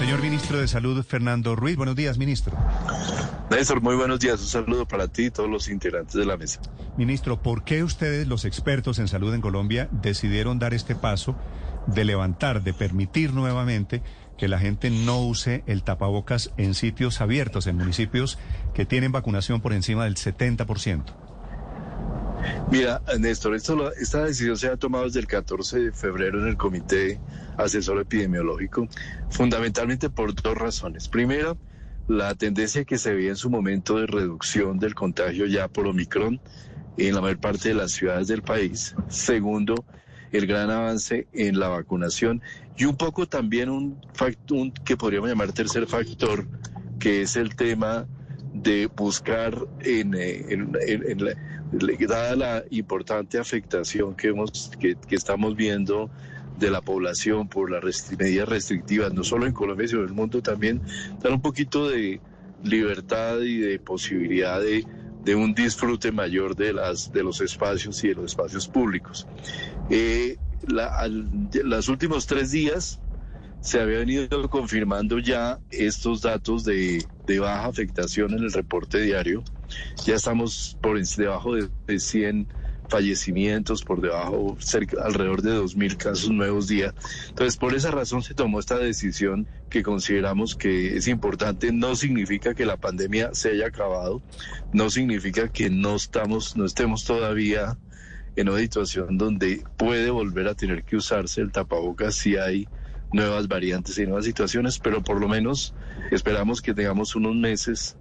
Señor ministro de Salud, Fernando Ruiz. Buenos días, ministro. Néstor, muy buenos días. Un saludo para ti y todos los integrantes de la mesa. Ministro, ¿por qué ustedes, los expertos en salud en Colombia, decidieron dar este paso de levantar, de permitir nuevamente que la gente no use el tapabocas en sitios abiertos, en municipios que tienen vacunación por encima del 70%? Mira, Néstor, esto, esta decisión se ha tomado desde el 14 de febrero en el Comité Asesor Epidemiológico, fundamentalmente por dos razones. Primero, la tendencia que se veía en su momento de reducción del contagio ya por Omicron en la mayor parte de las ciudades del país. Segundo, el gran avance en la vacunación y un poco también un, factor que podríamos llamar tercer factor, que es el tema de buscar en, eh, en, dada la importante afectación que, hemos, que, estamos viendo de la población por las medidas restrictivas, no solo en Colombia, sino en el mundo también, dar un poquito de libertad y de posibilidad de, de un disfrute mayor de, las, de los espacios y de los espacios públicos. Eh, los últimos tres días se había venido confirmando ya estos datos de, baja afectación en el reporte diario. Ya estamos por debajo de, 100 fallecimientos, por debajo, cerca, alrededor de 2.000 casos nuevos día. Entonces, por esa razón se tomó esta decisión que consideramos que es importante. No significa que la pandemia se haya acabado, no significa que no, estamos, no estemos todavía en una situación donde puede volver a tener que usarse el tapabocas si hay nuevas variantes y nuevas situaciones, pero por lo menos esperamos que tengamos unos meses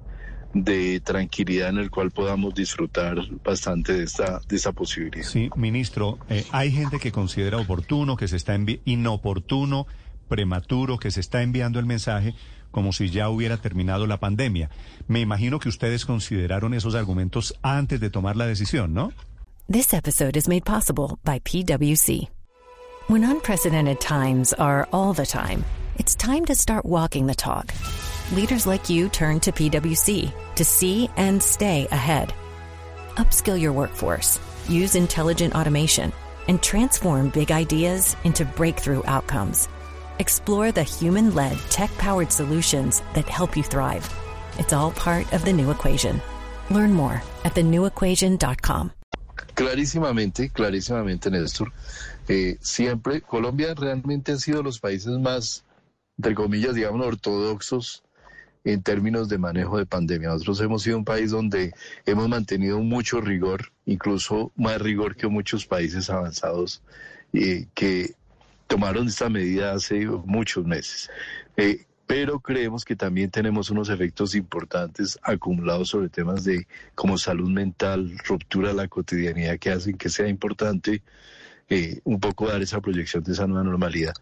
de tranquilidad en el cual podamos disfrutar bastante de esta, de esta posibilidad. Sí, ministro, eh, hay gente que considera oportuno, que se está inoportuno, prematuro, que se está enviando el mensaje como si ya hubiera terminado la pandemia. Me imagino que ustedes consideraron esos argumentos antes de tomar la decisión, ¿no? This episode is made possible by PwC. When unprecedented times are all the time, it's time to start walking the talk. Leaders like you turn to PwC to see and stay ahead. Upskill your workforce, use intelligent automation, and transform big ideas into breakthrough outcomes. Explore the human led, tech powered solutions that help you thrive. It's all part of the new equation. Learn more at thenewequation.com. Clarísimamente, clarísimamente, Néstor. Eh, siempre, Colombia realmente ha sido los países más, entre comillas, digamos, ortodoxos en términos de manejo de pandemia. Nosotros hemos sido un país donde hemos mantenido mucho rigor, incluso más rigor que muchos países avanzados eh, que tomaron esta medida hace muchos meses. Eh, pero creemos que también tenemos unos efectos importantes acumulados sobre temas de como salud mental, ruptura de la cotidianidad que hacen que sea importante eh, un poco dar esa proyección de esa nueva normalidad.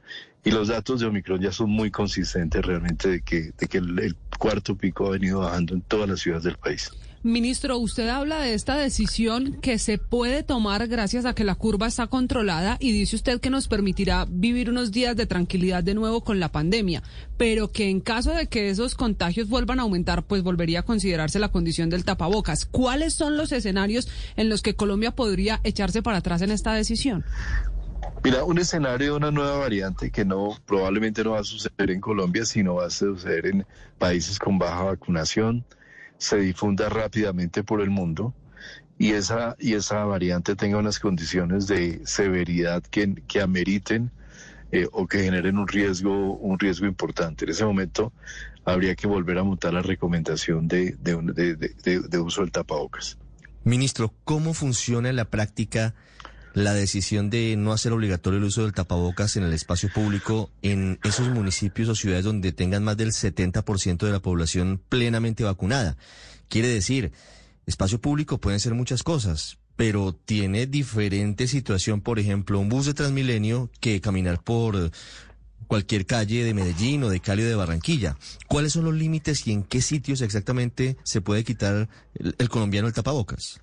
Y los datos de Omicron ya son muy consistentes realmente de que, de que el cuarto pico ha venido bajando en todas las ciudades del país. Ministro, usted habla de esta decisión que se puede tomar gracias a que la curva está controlada y dice usted que nos permitirá vivir unos días de tranquilidad de nuevo con la pandemia, pero que en caso de que esos contagios vuelvan a aumentar, pues volvería a considerarse la condición del tapabocas. ¿Cuáles son los escenarios en los que Colombia podría echarse para atrás en esta decisión? Mira, un escenario de una nueva variante que no probablemente no va a suceder en Colombia, sino va a suceder en países con baja vacunación, se difunda rápidamente por el mundo y esa, y esa variante tenga unas condiciones de severidad que, ameriten eh, o que generen un riesgo, un riesgo importante. En ese momento habría que volver a montar la recomendación de, uso del tapabocas. Ministro, ¿cómo funciona la práctica la decisión de no hacer obligatorio el uso del tapabocas en el espacio público en esos municipios o ciudades donde tengan más del 70% de la población plenamente vacunada. Quiere decir, espacio público pueden ser muchas cosas, pero tiene diferente situación, por ejemplo, un bus de Transmilenio que caminar por cualquier calle de Medellín o de Cali o de Barranquilla. ¿Cuáles son los límites y en qué sitios exactamente se puede quitar el, el colombiano el tapabocas?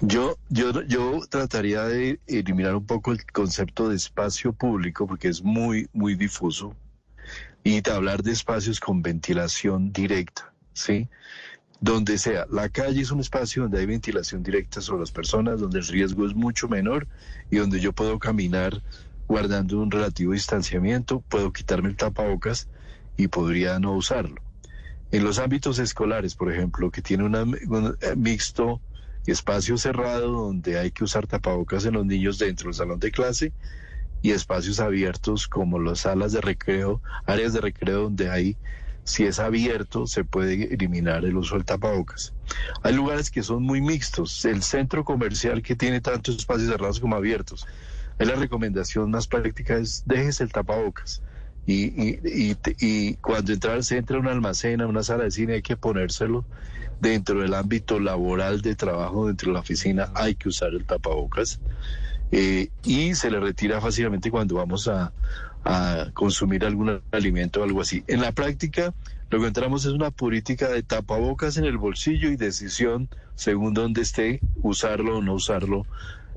Yo, yo, yo trataría de eliminar un poco el concepto de espacio público porque es muy, muy difuso y hablar de espacios con ventilación directa, ¿sí? Donde sea, la calle es un espacio donde hay ventilación directa sobre las personas, donde el riesgo es mucho menor y donde yo puedo caminar guardando un relativo distanciamiento, puedo quitarme el tapabocas y podría no usarlo. En los ámbitos escolares, por ejemplo, que tiene un eh, mixto espacio cerrado donde hay que usar tapabocas en los niños dentro del salón de clase y espacios abiertos como las salas de recreo, áreas de recreo donde hay, si es abierto, se puede eliminar el uso del tapabocas. Hay lugares que son muy mixtos, el centro comercial que tiene tantos espacios cerrados como abiertos. La recomendación más práctica es dejes el tapabocas. Y, y, y, y cuando entra, se entra a un almacén, a una sala de cine, hay que ponérselo dentro del ámbito laboral de trabajo dentro de la oficina hay que usar el tapabocas eh, y se le retira fácilmente cuando vamos a, consumir algún alimento o algo así. En la práctica lo que entramos es una política de tapabocas en el bolsillo y decisión según dónde esté, usarlo o no usarlo,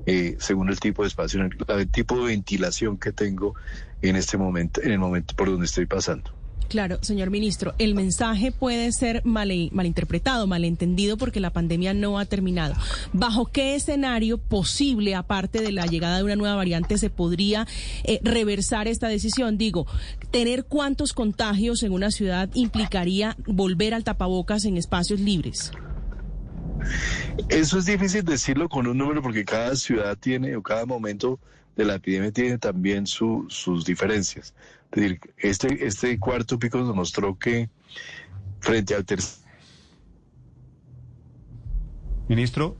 eh, según el tipo de espacio, el tipo de ventilación que tengo en este momento, en el momento por donde estoy pasando. Claro, señor ministro, el mensaje puede ser mal, malinterpretado, malentendido porque la pandemia no ha terminado. ¿Bajo qué escenario posible, aparte de la llegada de una nueva variante, se podría eh, reversar esta decisión? Digo, ¿tener cuántos contagios en una ciudad implicaría volver al tapabocas en espacios libres? Eso es difícil decirlo con un número porque cada ciudad tiene o cada momento de la epidemia tiene también sus diferencias. Es decir, este, este cuarto pico nos mostró que frente al tercer... Ministro.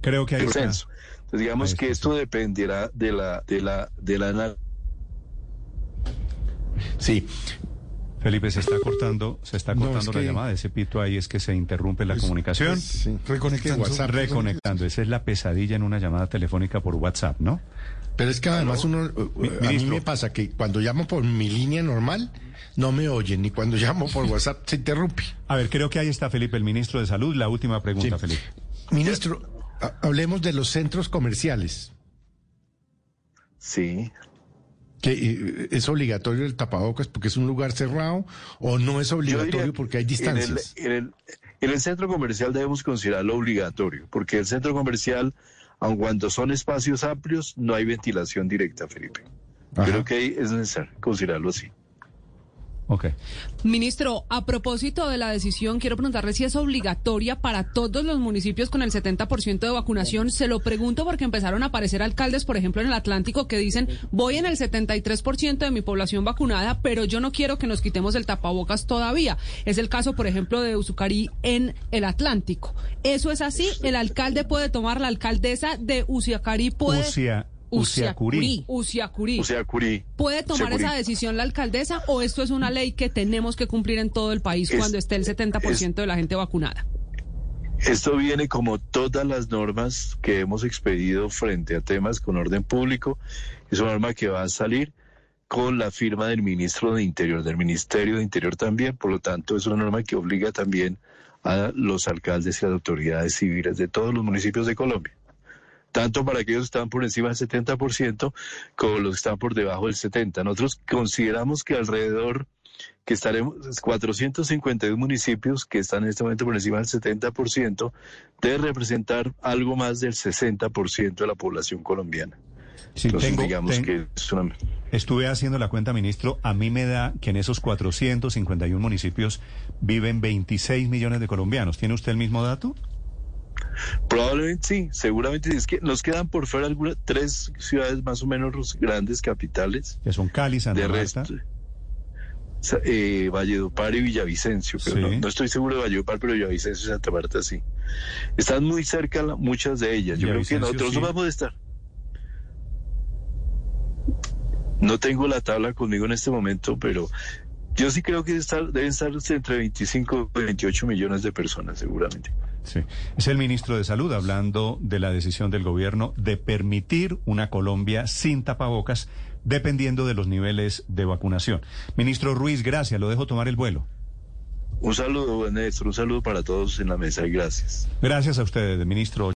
Creo que hay Entonces, digamos que esto dependerá de la de la de la Sí, Felipe, se está cortando, se está cortando la llamada. Ese pito ahí es que se interrumpe la comunicación. Reconectando. Reconectando. Esa es la pesadilla en una llamada telefónica por WhatsApp, ¿no? Pero es que además uno, a mí me pasa que cuando llamo por mi línea normal no me oyen, ni cuando llamo por WhatsApp se interrumpe. A ver, creo que ahí está Felipe, el ministro de Salud. La última pregunta, Felipe. Ministro, hablemos de los centros comerciales. Sí que eh, es obligatorio el tapabocas porque es un lugar cerrado o no es obligatorio porque hay distancias? En el, centro comercial debemos considerarlo obligatorio, porque el centro comercial, aun cuando son espacios amplios, no hay ventilación directa, Felipe. Creo que es necesario considerarlo así. Ministro, a propósito de la decisión, quiero preguntarle si es obligatoria para todos los municipios con el 70% de vacunación. Se lo pregunto porque empezaron a aparecer alcaldes, por ejemplo, en el Atlántico, que dicen, voy en el 73% de mi población vacunada, pero yo no quiero que nos quitemos el tapabocas todavía. Es el caso, por ejemplo, de Usucarí en el Atlántico. ¿Eso es así? ¿El alcalde puede tomar, la alcaldesa de Usiacarí puede... Uciacurí. Uciacurí. ¿Puede tomar esa decisión la alcaldesa o esto es una ley que tenemos que cumplir en todo el país cuando esté el 70% de la gente vacunada? Esto viene como todas las normas que hemos expedido frente a temas con orden público. Es una norma que va a salir con la firma del ministro de Interior, del Ministerio de Interior también. Por lo tanto, es una norma que obliga también a los alcaldes y a las autoridades civiles de todos los municipios de Colombia tanto para aquellos que están por encima del 70% como los que están por debajo del 70%. Nosotros consideramos que alrededor que estaremos 452 municipios que están en este momento por encima del 70%, debe representar algo más del 60% de la población colombiana. digamos que Estuve haciendo la cuenta, ministro. A mí me da que en esos 451 municipios viven 26 millones de colombianos. ¿Tiene usted el mismo dato? Probablemente sí, seguramente es que nos quedan por fuera algunas tres ciudades más o menos grandes capitales. Que son Cali, Santa Marta. Eh, Valledupar y Villavicencio, pero no, estoy seguro de Valledupar, pero Villavicencio y Santa Marta sí. Están muy cerca muchas de ellas. Yo creo que nosotros no vamos a estar. No tengo la tabla conmigo en este momento, pero yo sí creo que deben estar entre 25 y 28 millones de personas, seguramente. Sí. Es el ministro de Salud hablando de la decisión del gobierno de permitir una Colombia sin tapabocas dependiendo de los niveles de vacunación. Ministro Ruiz, gracias. Lo dejo tomar el vuelo. Un saludo, Néstor. Un saludo para todos en la mesa y gracias. Gracias a ustedes, ministro.